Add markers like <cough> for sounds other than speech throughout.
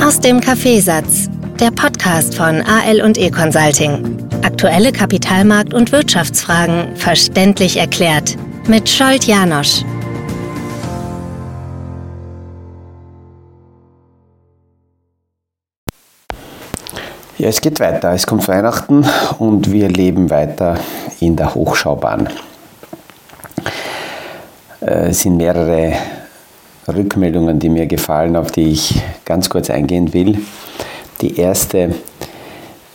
Aus dem Kaffeesatz, der Podcast von AL und E Consulting. Aktuelle Kapitalmarkt- und Wirtschaftsfragen verständlich erklärt mit Scholt Janosch. Ja, es geht weiter. Es kommt Weihnachten und wir leben weiter in der Hochschaubahn. Äh, es sind mehrere Rückmeldungen, die mir gefallen, auf die ich ganz kurz eingehen will. Die erste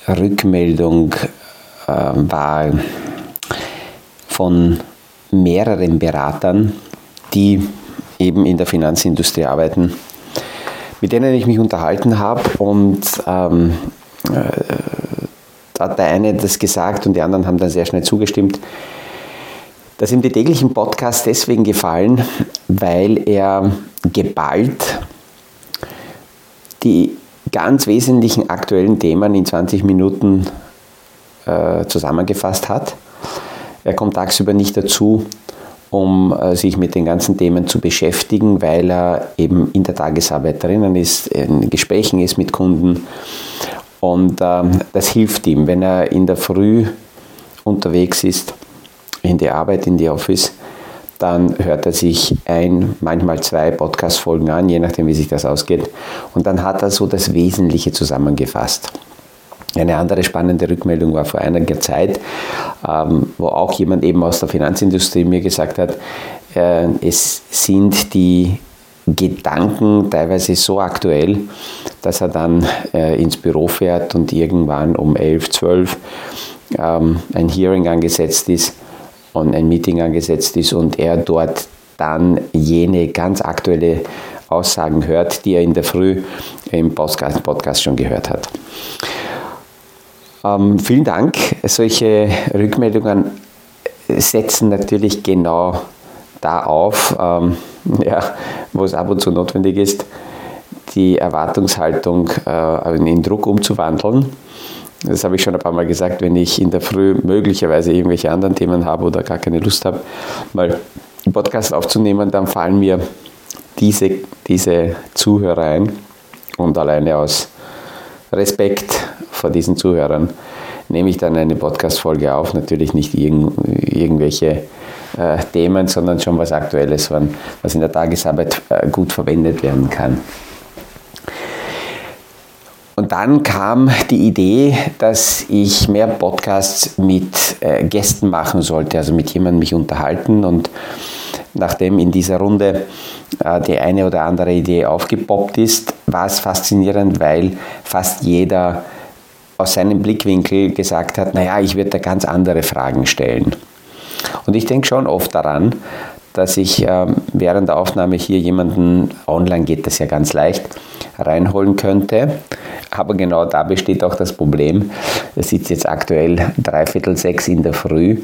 Rückmeldung äh, war von mehreren Beratern, die eben in der Finanzindustrie arbeiten, mit denen ich mich unterhalten habe und ähm, äh, da hat der eine das gesagt und die anderen haben dann sehr schnell zugestimmt, dass ihm die täglichen Podcasts deswegen gefallen, weil er geballt die ganz wesentlichen aktuellen Themen in 20 Minuten äh, zusammengefasst hat. Er kommt tagsüber nicht dazu, um äh, sich mit den ganzen Themen zu beschäftigen, weil er eben in der Tagesarbeit drinnen ist, in Gesprächen ist mit Kunden. Und äh, das hilft ihm, wenn er in der Früh unterwegs ist, in die Arbeit, in die Office, dann hört er sich ein, manchmal zwei Podcast-Folgen an, je nachdem, wie sich das ausgeht. Und dann hat er so das Wesentliche zusammengefasst. Eine andere spannende Rückmeldung war vor einiger Zeit, ähm, wo auch jemand eben aus der Finanzindustrie mir gesagt hat, äh, es sind die Gedanken teilweise so aktuell, dass er dann äh, ins Büro fährt und irgendwann um 11, 12 ähm, ein Hearing angesetzt ist und ein Meeting angesetzt ist und er dort dann jene ganz aktuelle Aussagen hört, die er in der Früh im Podcast, schon gehört hat. Ähm, vielen Dank. Solche Rückmeldungen setzen natürlich genau da auf, ähm, <laughs> ja, wo es ab und zu notwendig ist, die Erwartungshaltung äh, in Druck umzuwandeln das habe ich schon ein paar Mal gesagt, wenn ich in der Früh möglicherweise irgendwelche anderen Themen habe oder gar keine Lust habe, mal einen Podcast aufzunehmen, dann fallen mir diese, diese Zuhörer ein. Und alleine aus Respekt vor diesen Zuhörern nehme ich dann eine Podcast-Folge auf. Natürlich nicht irgend, irgendwelche äh, Themen, sondern schon was Aktuelles, was in der Tagesarbeit äh, gut verwendet werden kann. Und dann kam die Idee, dass ich mehr Podcasts mit äh, Gästen machen sollte, also mit jemandem mich unterhalten. Und nachdem in dieser Runde äh, die eine oder andere Idee aufgepoppt ist, war es faszinierend, weil fast jeder aus seinem Blickwinkel gesagt hat, naja, ich würde da ganz andere Fragen stellen. Und ich denke schon oft daran, dass ich äh, während der Aufnahme hier jemanden, online geht das ja ganz leicht, reinholen könnte. Aber genau da besteht auch das Problem. Es sitzt jetzt aktuell dreiviertel sechs in der Früh.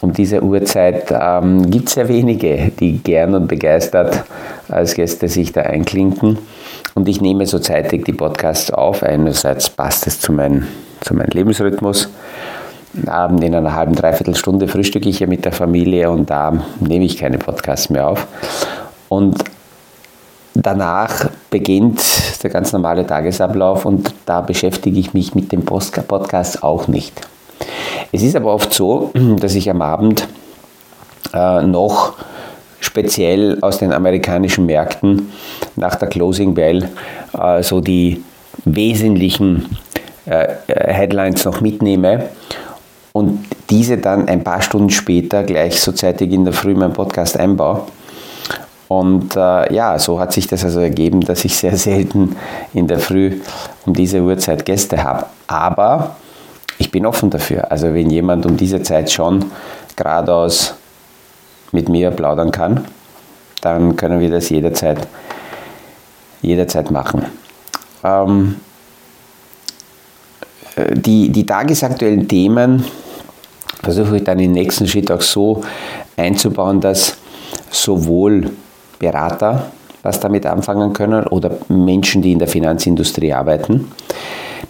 Um diese Uhrzeit ähm, gibt es sehr wenige, die gern und begeistert als Gäste sich da einklinken. Und ich nehme so zeitig die Podcasts auf. Einerseits passt es zu, mein, zu meinem Lebensrhythmus. Abend in einer halben, dreiviertel Stunde frühstücke ich ja mit der Familie und da nehme ich keine Podcasts mehr auf. Und danach beginnt der ganz normale Tagesablauf und da beschäftige ich mich mit dem Podcast auch nicht. Es ist aber oft so, <clears throat> dass ich am Abend äh, noch speziell aus den amerikanischen Märkten nach der Closing Bell äh, so die wesentlichen äh, Headlines noch mitnehme und diese dann ein paar Stunden später gleich so zeitig in der Früh meinen Podcast einbaue. Und äh, ja, so hat sich das also ergeben, dass ich sehr selten in der Früh um diese Uhrzeit Gäste habe. Aber ich bin offen dafür. Also wenn jemand um diese Zeit schon geradeaus mit mir plaudern kann, dann können wir das jederzeit, jederzeit machen. Ähm, äh, die, die tagesaktuellen Themen versuche ich dann im nächsten Schritt auch so einzubauen, dass sowohl Berater was damit anfangen können oder Menschen, die in der Finanzindustrie arbeiten.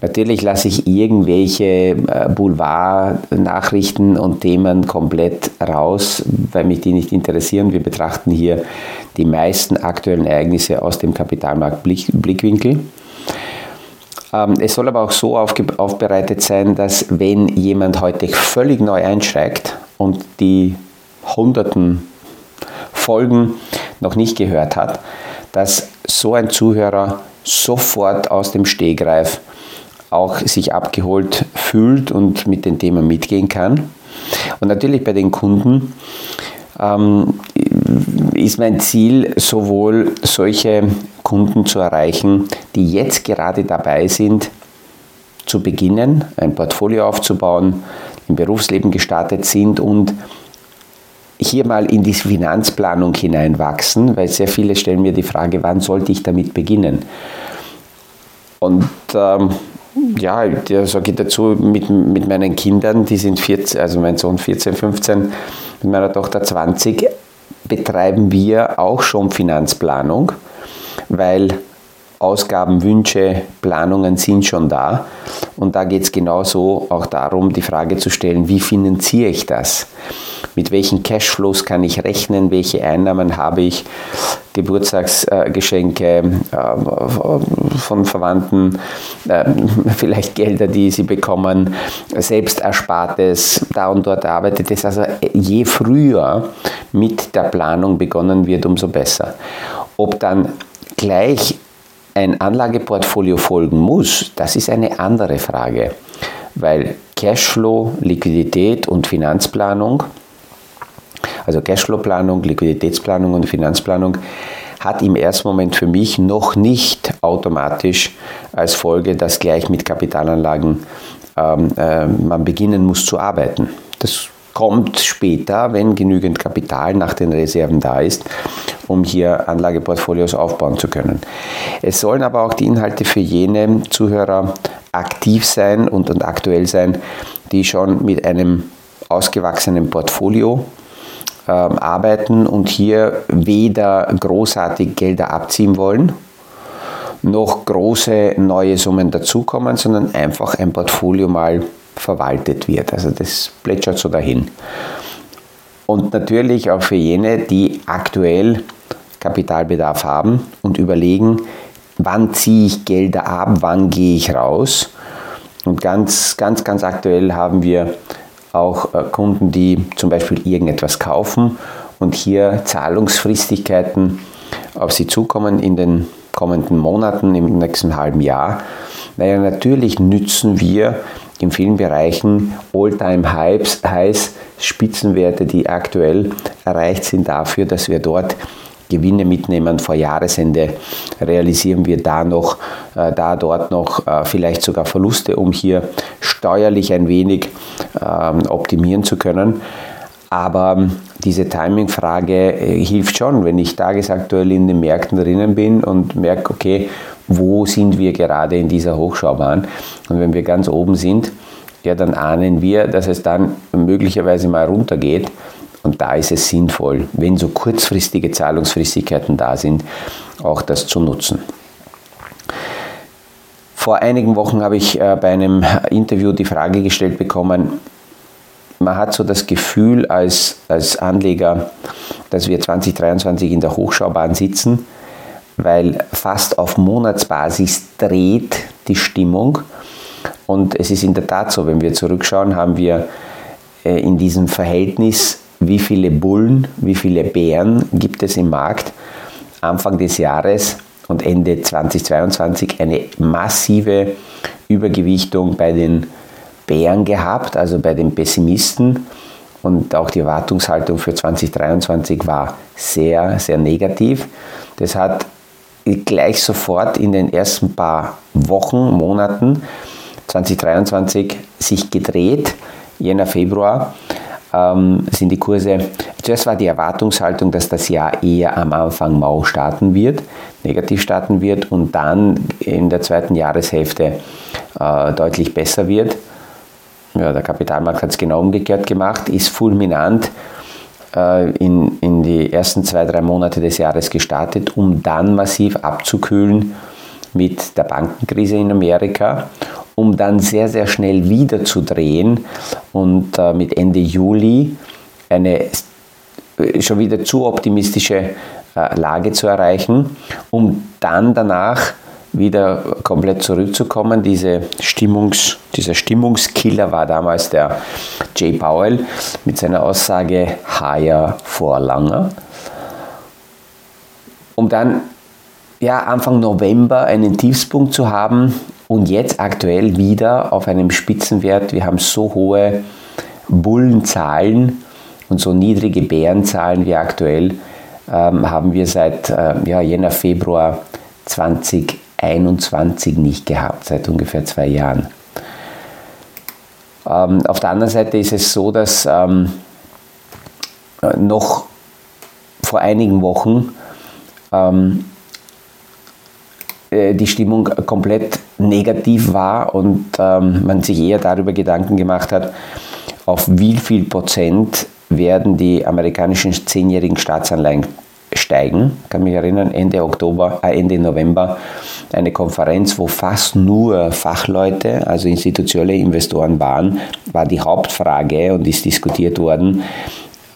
Natürlich lasse ich irgendwelche äh, Boulevard-Nachrichten und Themen komplett raus, weil mich die nicht interessieren. Wir betrachten hier die meisten aktuellen Ereignisse aus dem Kapitalmarktblickwinkel. Ähm, es soll aber auch so aufbereitet sein, dass wenn jemand heute völlig neu einsteigt und die hunderten Folgen noch nicht gehört hat, dass so ein Zuhörer sofort aus dem Stegreif auch sich abgeholt fühlt und mit dem Thema mitgehen kann. Und natürlich bei den Kunden ähm, ist mein Ziel, sowohl solche Kunden zu erreichen, die jetzt gerade dabei sind, zu beginnen, ein Portfolio aufzubauen, im Berufsleben gestartet sind und hier mal in die Finanzplanung hineinwachsen, weil sehr viele stellen mir die Frage, wann sollte ich damit beginnen? Und ähm, ja, da sage ich dazu, mit, mit meinen Kindern, die sind 14, also mein Sohn 14, 15, mit meiner Tochter 20, betreiben wir auch schon Finanzplanung, weil Ausgaben, Wünsche, Planungen sind schon da. Und da geht es genauso auch darum, die Frage zu stellen, wie finanziere ich das? Mit welchen Cashflows kann ich rechnen? Welche Einnahmen habe ich? Geburtstagsgeschenke äh, von Verwandten, äh, vielleicht Gelder, die sie bekommen, Selbsterspartes, da und dort arbeitet es. Also je früher mit der Planung begonnen wird, umso besser. Ob dann gleich ein Anlageportfolio folgen muss, das ist eine andere Frage, weil Cashflow, Liquidität und Finanzplanung, also Cashflow-Planung, Liquiditätsplanung und Finanzplanung, hat im ersten Moment für mich noch nicht automatisch als Folge, dass gleich mit Kapitalanlagen ähm, äh, man beginnen muss zu arbeiten. Das kommt später, wenn genügend Kapital nach den Reserven da ist, um hier Anlageportfolios aufbauen zu können. Es sollen aber auch die Inhalte für jene Zuhörer aktiv sein und, und aktuell sein, die schon mit einem ausgewachsenen Portfolio äh, arbeiten und hier weder großartig Gelder abziehen wollen, noch große neue Summen dazukommen, sondern einfach ein Portfolio mal verwaltet wird. Also das plätschert so dahin. Und natürlich auch für jene, die aktuell Kapitalbedarf haben und überlegen, wann ziehe ich Gelder ab, wann gehe ich raus. Und ganz, ganz, ganz aktuell haben wir auch äh, Kunden, die zum Beispiel irgendetwas kaufen und hier Zahlungsfristigkeiten auf sie zukommen in den kommenden Monaten, im nächsten halben Jahr. Naja, natürlich nützen wir in vielen Bereichen All-Time-Highs, Highs, Spitzenwerte, die aktuell erreicht sind, dafür, dass wir dort Gewinne mitnehmen. Vor Jahresende realisieren wir da noch, da dort noch äh, vielleicht sogar Verluste, um hier steuerlich ein wenig ähm, optimieren zu können. Aber ähm, diese Timing-Frage äh, hilft schon, wenn ich tagesaktuell in den Märkten drinnen bin und merke, okay, wo sind wir gerade in dieser Hochschaubahn. Und wenn wir ganz oben sind, ja, dann ahnen wir, dass es dann möglicherweise mal runtergeht. Und da ist es sinnvoll, wenn so kurzfristige Zahlungsfristigkeiten da sind, auch das zu nutzen. Vor einigen Wochen habe ich äh, bei einem Interview die Frage gestellt bekommen, man hat so das Gefühl als, als Anleger, dass wir 2023 in der Hochschaubahn sitzen weil fast auf Monatsbasis dreht die Stimmung. Und es ist in der Tat so, wenn wir zurückschauen, haben wir äh, in diesem Verhältnis, wie viele Bullen, wie viele Bären gibt es im Markt, Anfang des Jahres und Ende 2022 eine massive Übergewichtung bei den Bären gehabt, also bei den Pessimisten. Und auch die Erwartungshaltung für 2023 war sehr, sehr negativ. Das hat gleich sofort in den ersten paar Wochen, Monaten 2023 sich gedreht. Jänner, Februar ähm, sind die Kurse, zuerst war die Erwartungshaltung, dass das Jahr eher am Anfang mau starten wird, negativ starten wird und dann in der zweiten Jahreshälfte äh, deutlich besser wird. Ja, der Kapitalmarkt hat es genau umgekehrt gemacht, ist fulminant äh, in, in die ersten zwei, drei Monate des Jahres gestartet, um dann massiv abzukühlen mit der Bankenkrise in Amerika, um dann sehr, sehr schnell wieder zu drehen und äh, mit Ende Juli eine schon wieder zu optimistische äh, Lage zu erreichen, um dann danach wieder komplett zurückzukommen. Diese Stimmungs, dieser Stimmungskiller war damals der Jay Powell mit seiner Aussage Higher for Longer. Um dann ja, Anfang November einen Tiefspunkt zu haben und jetzt aktuell wieder auf einem Spitzenwert. Wir haben so hohe Bullenzahlen und so niedrige Bärenzahlen wie aktuell ähm, haben wir seit äh, ja, Jänner, Februar 2021 nicht gehabt, seit ungefähr zwei Jahren. Ähm, auf der anderen Seite ist es so, dass ähm, noch vor einigen Wochen ähm, äh, die Stimmung komplett negativ war und ähm, man sich eher darüber Gedanken gemacht hat, auf wie viel Prozent werden die amerikanischen zehnjährigen Staatsanleihen steigen. Ich kann mich erinnern, Ende Oktober, äh Ende November eine Konferenz, wo fast nur Fachleute, also institutionelle Investoren waren, war die Hauptfrage und ist diskutiert worden.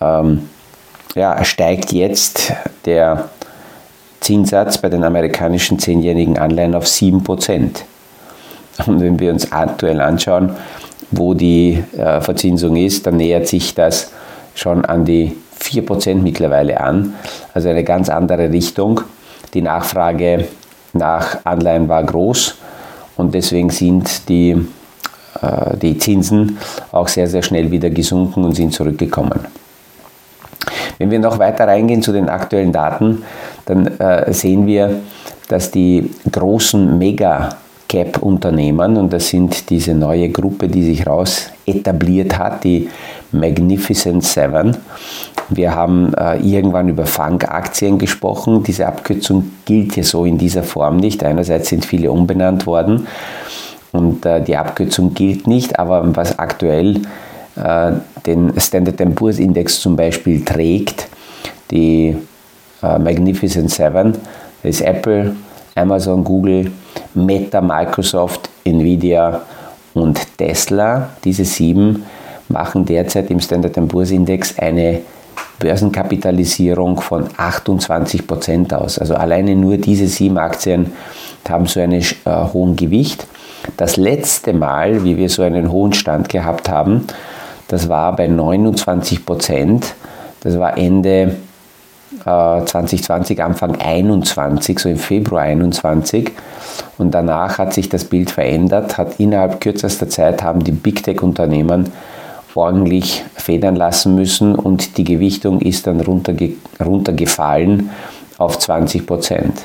Ähm, ja, steigt jetzt der Zinssatz bei den amerikanischen zehnjährigen Anleihen auf 7%. Und wenn wir uns aktuell anschauen, wo die äh, Verzinsung ist, dann nähert sich das schon an die 4% mittlerweile an. Also eine ganz andere Richtung. Die Nachfrage nach Anleihen war groß und deswegen sind die, äh, die Zinsen auch sehr, sehr schnell wieder gesunken und sind zurückgekommen. Wenn wir noch weiter reingehen zu den aktuellen Daten, dann äh, sehen wir, dass die großen Mega-Cap-Unternehmen, und das sind diese neue Gruppe, die sich raus etabliert hat, die Magnificent Seven. Wir haben äh, irgendwann über Fang-Aktien gesprochen. Diese Abkürzung gilt hier so in dieser Form nicht. Einerseits sind viele umbenannt worden und äh, die Abkürzung gilt nicht, aber was aktuell den Standard Poor's Index zum Beispiel trägt, die äh, Magnificent Seven, das ist Apple, Amazon, Google, Meta, Microsoft, Nvidia und Tesla. Diese sieben machen derzeit im Standard Poor's Index eine Börsenkapitalisierung von 28 Prozent aus. Also alleine nur diese sieben Aktien haben so einen äh, hohen Gewicht. Das letzte Mal, wie wir so einen hohen Stand gehabt haben, das war bei 29 Prozent. Das war Ende äh, 2020, Anfang 21, so im Februar 21. Und danach hat sich das Bild verändert, hat innerhalb kürzester Zeit haben die Big Tech-Unternehmen ordentlich federn lassen müssen und die Gewichtung ist dann runterge runtergefallen auf 20 Prozent.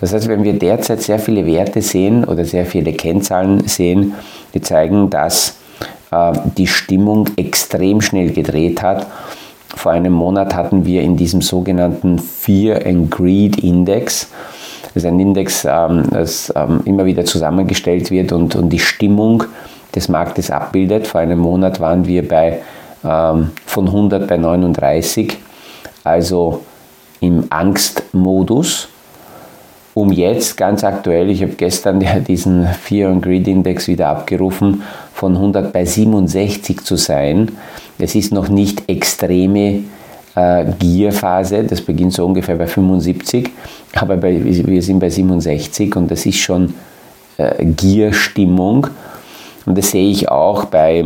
Das heißt, wenn wir derzeit sehr viele Werte sehen oder sehr viele Kennzahlen sehen, die zeigen, dass die Stimmung extrem schnell gedreht hat. Vor einem Monat hatten wir in diesem sogenannten Fear and Greed Index, das ist ein Index, ähm, das ähm, immer wieder zusammengestellt wird und, und die Stimmung des Marktes abbildet. Vor einem Monat waren wir bei, ähm, von 100 bei 39, also im Angstmodus um jetzt ganz aktuell, ich habe gestern diesen Fear and Greed Index wieder abgerufen, von 100 bei 67 zu sein. Es ist noch nicht extreme äh, Gierphase, das beginnt so ungefähr bei 75, aber bei, wir sind bei 67 und das ist schon äh, Gierstimmung. Und das sehe ich auch bei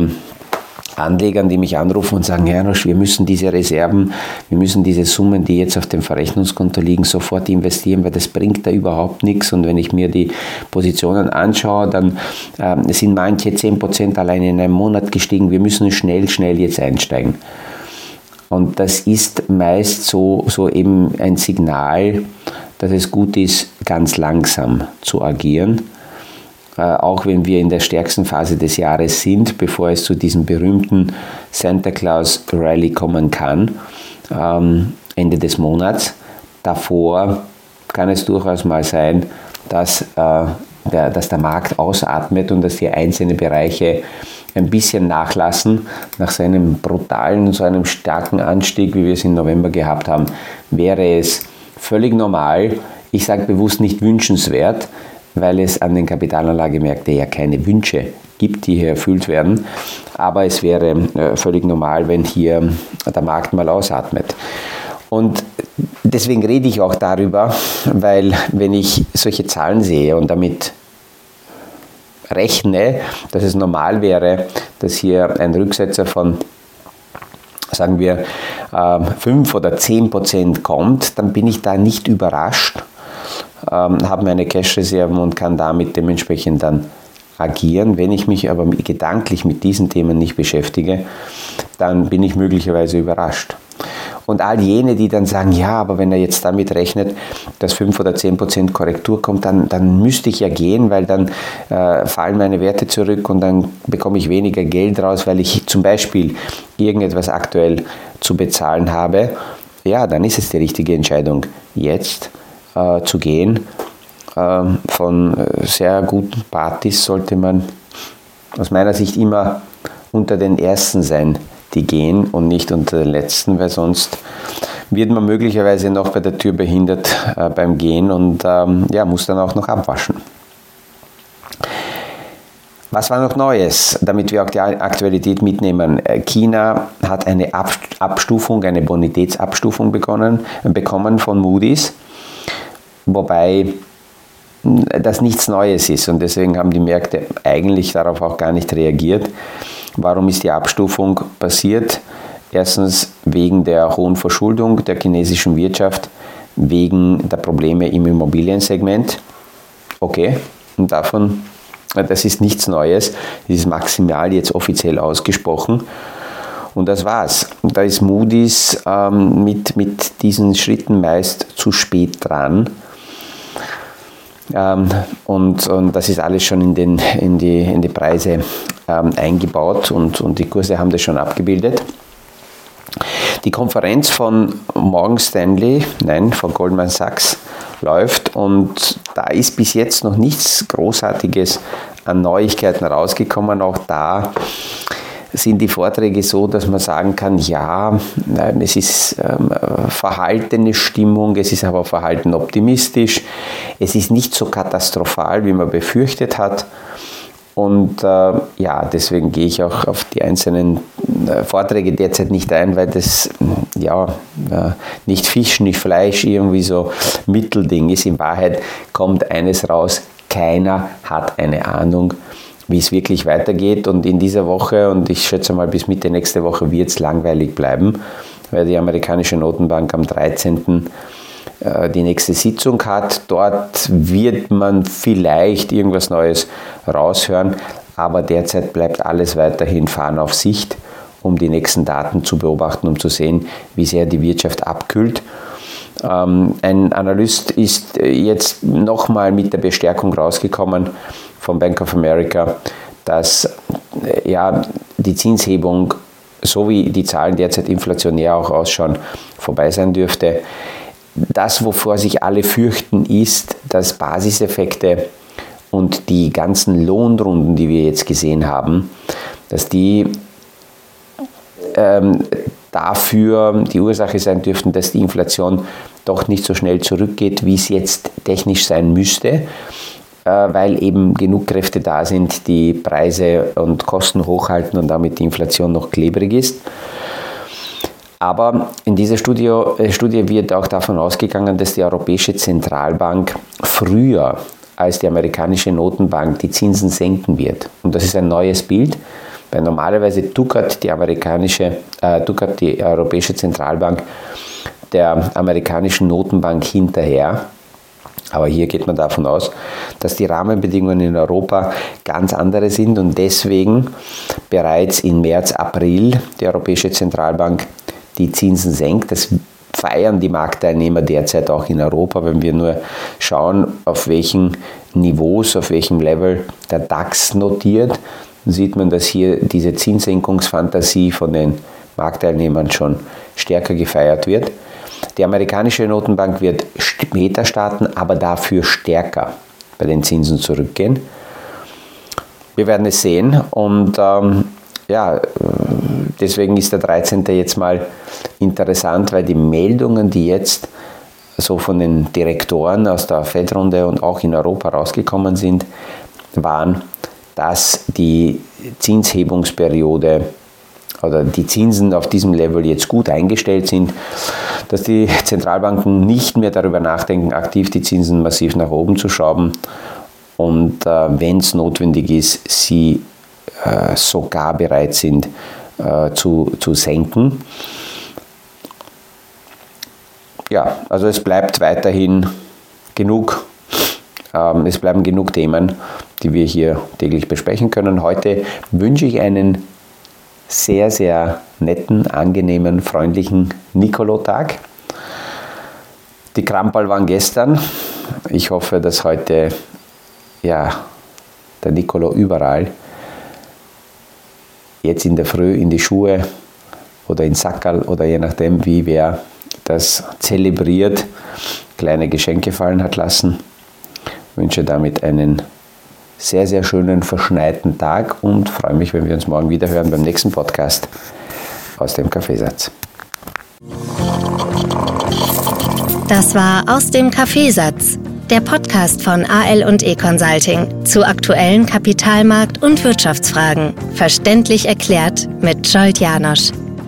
Anlegern, die mich anrufen und sagen, Janusz, wir müssen diese Reserven, wir müssen diese Summen, die jetzt auf dem Verrechnungskonto liegen, sofort investieren, weil das bringt da überhaupt nichts. Und wenn ich mir die Positionen anschaue, dann äh, sind manche 10% allein in einem Monat gestiegen. Wir müssen schnell, schnell jetzt einsteigen. Und das ist meist so, so eben ein Signal, dass es gut ist, ganz langsam zu agieren auch wenn wir in der stärksten Phase des Jahres sind, bevor es zu diesem berühmten Santa Claus Rally kommen kann, ähm, Ende des Monats. Davor kann es durchaus mal sein, dass, äh, der, dass der Markt ausatmet und dass die einzelnen Bereiche ein bisschen nachlassen. Nach seinem brutalen, so einem starken Anstieg, wie wir es im November gehabt haben, wäre es völlig normal, ich sage bewusst nicht wünschenswert, weil es an den Kapitalanlagemärkten ja keine Wünsche gibt, die hier erfüllt werden. Aber es wäre äh, völlig normal, wenn hier der Markt mal ausatmet. Und deswegen rede ich auch darüber, weil wenn ich solche Zahlen sehe und damit rechne, dass es normal wäre, dass hier ein Rücksetzer von sagen wir, 5 ähm, oder 10 Prozent kommt, dann bin ich da nicht überrascht, habe meine Cash-Reserven und kann damit dementsprechend dann agieren. Wenn ich mich aber gedanklich mit diesen Themen nicht beschäftige, dann bin ich möglicherweise überrascht. Und all jene, die dann sagen, ja, aber wenn er jetzt damit rechnet, dass 5 oder 10 Prozent Korrektur kommt, dann, dann müsste ich ja gehen, weil dann äh, fallen meine Werte zurück und dann bekomme ich weniger Geld raus, weil ich zum Beispiel irgendetwas aktuell zu bezahlen habe. Ja, dann ist es die richtige Entscheidung, jetzt äh, zu gehen. Äh, von sehr guten Partys sollte man aus meiner Sicht immer unter den Ersten sein, die gehen und nicht unter den letzten, weil sonst wird man möglicherweise noch bei der Tür behindert äh, beim Gehen und ähm, ja, muss dann auch noch abwaschen. Was war noch Neues, damit wir auch die Aktualität mitnehmen? Äh, China hat eine Abstufung, eine Bonitätsabstufung begonnen, bekommen von Moody's, wobei das nichts Neues ist und deswegen haben die Märkte eigentlich darauf auch gar nicht reagiert. Warum ist die Abstufung passiert? Erstens wegen der hohen Verschuldung der chinesischen Wirtschaft, wegen der Probleme im Immobiliensegment. Okay, und davon, das ist nichts Neues, das ist maximal jetzt offiziell ausgesprochen. Und das war's. Da ist Moody's ähm, mit, mit diesen Schritten meist zu spät dran. Ähm, und, und das ist alles schon in, den, in, die, in die Preise ähm, eingebaut und, und die Kurse haben das schon abgebildet. Die Konferenz von Morgan Stanley, nein, von Goldman Sachs läuft und da ist bis jetzt noch nichts Großartiges an Neuigkeiten rausgekommen. Auch da sind die Vorträge so, dass man sagen kann, ja, es ist ähm, verhaltene Stimmung, es ist aber verhalten optimistisch, es ist nicht so katastrophal, wie man befürchtet hat. Und äh, ja, deswegen gehe ich auch auf die einzelnen äh, Vorträge derzeit nicht ein, weil das ja äh, nicht Fisch, nicht Fleisch irgendwie so Mittelding ist. In Wahrheit kommt eines raus, keiner hat eine Ahnung, wie es wirklich weitergeht. Und in dieser Woche, und ich schätze mal bis Mitte nächste Woche, wird es langweilig bleiben, weil die amerikanische Notenbank am 13. Äh, die nächste Sitzung hat. Dort wird man vielleicht irgendwas Neues raushören, aber derzeit bleibt alles weiterhin fahren auf Sicht, um die nächsten Daten zu beobachten, um zu sehen, wie sehr die Wirtschaft abkühlt. Ähm, ein Analyst ist jetzt nochmal mit der Bestärkung rausgekommen, von Bank of America, dass äh, ja, die Zinshebung, so wie die Zahlen derzeit inflationär auch ausschauen, vorbei sein dürfte. Das, wovor sich alle fürchten, ist, dass Basiseffekte und die ganzen Lohnrunden, die wir jetzt gesehen haben, dass die ähm, dafür die Ursache sein dürften, dass die Inflation doch nicht so schnell zurückgeht, wie es jetzt technisch sein müsste. Äh, weil eben genug Kräfte da sind, die Preise und Kosten hochhalten und damit die Inflation noch klebrig ist. Aber in dieser Studie, äh, Studie wird auch davon ausgegangen, dass die Europäische Zentralbank früher als die amerikanische Notenbank die Zinsen senken wird. Und das ist ein neues Bild, weil normalerweise tuckert die amerikanische, äh, tuckert die Europäische Zentralbank der amerikanischen Notenbank hinterher aber hier geht man davon aus, dass die Rahmenbedingungen in Europa ganz andere sind und deswegen bereits im März, April die Europäische Zentralbank die Zinsen senkt. Das feiern die Marktteilnehmer derzeit auch in Europa, wenn wir nur schauen, auf welchen Niveaus, auf welchem Level der DAX notiert, sieht man, dass hier diese Zinssenkungsfantasie von den Marktteilnehmern schon stärker gefeiert wird. Die amerikanische Notenbank wird später starten, aber dafür stärker bei den Zinsen zurückgehen. Wir werden es sehen und ähm, ja, deswegen ist der 13. jetzt mal interessant, weil die Meldungen, die jetzt so von den Direktoren aus der Fed-Runde und auch in Europa rausgekommen sind, waren, dass die Zinshebungsperiode oder die Zinsen auf diesem Level jetzt gut eingestellt sind, dass die Zentralbanken nicht mehr darüber nachdenken, aktiv die Zinsen massiv nach oben zu schrauben und äh, wenn es notwendig ist, sie äh, sogar bereit sind äh, zu, zu senken. Ja, also es bleibt weiterhin genug, ähm, es bleiben genug Themen, die wir hier täglich besprechen können. Heute wünsche ich einen sehr, sehr netten, angenehmen, freundlichen Nicolo-Tag. Die Krampal waren gestern. Ich hoffe, dass heute ja, der Nicolo überall jetzt in der Früh in die Schuhe oder in Sackerl oder je nachdem, wie wer das zelebriert, kleine Geschenke fallen hat lassen. Ich wünsche damit einen sehr, sehr schönen verschneiten Tag und freue mich, wenn wir uns morgen wieder hören beim nächsten Podcast aus dem Kaffeesatz. Das war aus dem Kaffeesatz, der Podcast von AL und E Consulting zu aktuellen Kapitalmarkt- und Wirtschaftsfragen, verständlich erklärt mit Scholt Janosch.